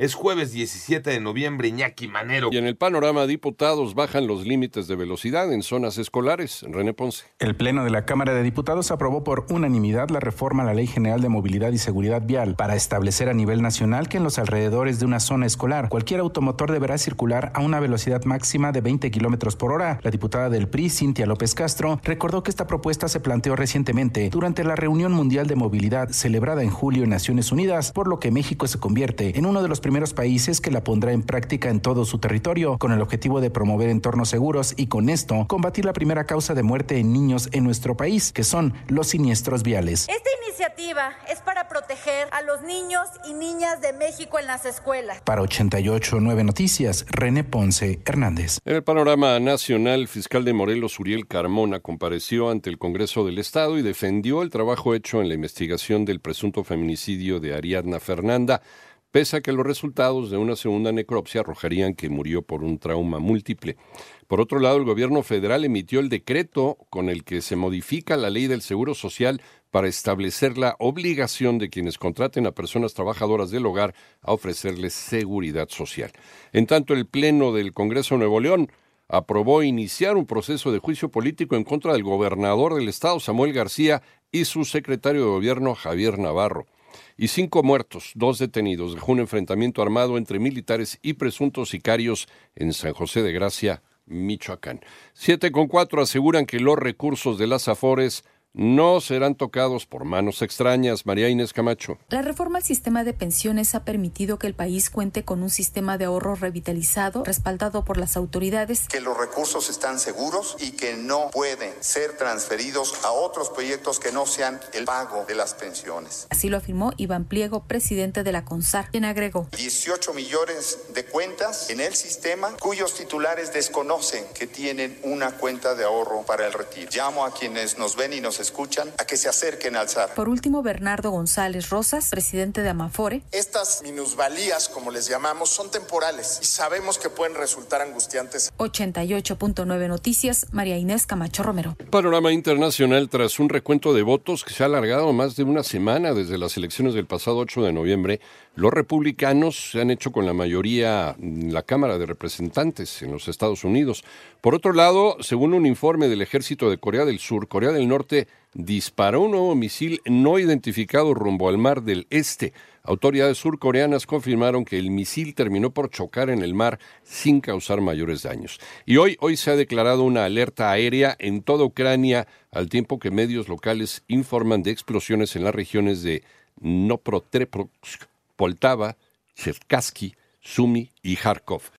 Es jueves 17 de noviembre, Iñaki Manero. Y en el panorama, diputados bajan los límites de velocidad en zonas escolares. René Ponce. El Pleno de la Cámara de Diputados aprobó por unanimidad la reforma a la Ley General de Movilidad y Seguridad Vial para establecer a nivel nacional que en los alrededores de una zona escolar cualquier automotor deberá circular a una velocidad máxima de 20 kilómetros por hora. La diputada del PRI, Cintia López Castro, recordó que esta propuesta se planteó recientemente durante la reunión mundial de movilidad celebrada en julio en Naciones Unidas, por lo que México se convierte en uno de los primeros países que la pondrá en práctica en todo su territorio, con el objetivo de promover entornos seguros y con esto combatir la primera causa de muerte en niños en nuestro país, que son los siniestros viales. Esta iniciativa es para proteger a los niños y niñas de México en las escuelas. Para 889 Noticias, René Ponce Hernández. En el panorama nacional, fiscal de Morelos, Uriel Carmona, compareció ante el Congreso del Estado y defendió el trabajo hecho en la investigación del presunto feminicidio de Ariadna Fernanda pese a que los resultados de una segunda necropsia arrojarían que murió por un trauma múltiple. Por otro lado, el gobierno federal emitió el decreto con el que se modifica la ley del Seguro Social para establecer la obligación de quienes contraten a personas trabajadoras del hogar a ofrecerles seguridad social. En tanto, el Pleno del Congreso de Nuevo León aprobó iniciar un proceso de juicio político en contra del gobernador del estado, Samuel García, y su secretario de gobierno, Javier Navarro y cinco muertos, dos detenidos. Dejó un enfrentamiento armado entre militares y presuntos sicarios en San José de Gracia, Michoacán. Siete con cuatro aseguran que los recursos de las Afores no serán tocados por manos extrañas. María Inés Camacho. La reforma al sistema de pensiones ha permitido que el país cuente con un sistema de ahorro revitalizado, respaldado por las autoridades. Que los recursos están seguros y que no pueden ser transferidos a otros proyectos que no sean el pago de las pensiones. Así lo afirmó Iván Pliego, presidente de la CONSAR, quien agregó. 18 millones de cuentas en el sistema cuyos titulares desconocen que tienen una cuenta de ahorro para el retiro. Llamo a quienes nos ven y nos escuchan a que se acerquen al SAR. Por último, Bernardo González Rosas, presidente de Amafore. Estas minusvalías, como les llamamos, son temporales y sabemos que pueden resultar angustiantes. 88.9 Noticias, María Inés Camacho Romero. Panorama internacional tras un recuento de votos que se ha alargado más de una semana desde las elecciones del pasado 8 de noviembre. Los republicanos se han hecho con la mayoría en la Cámara de Representantes en los Estados Unidos. Por otro lado, según un informe del ejército de Corea del Sur, Corea del Norte disparó un nuevo misil no identificado rumbo al mar del Este. Autoridades surcoreanas confirmaron que el misil terminó por chocar en el mar sin causar mayores daños. Y hoy, hoy se ha declarado una alerta aérea en toda Ucrania, al tiempo que medios locales informan de explosiones en las regiones de Noprotreprovsk, Poltava, Cherkasky, Sumi y Kharkov.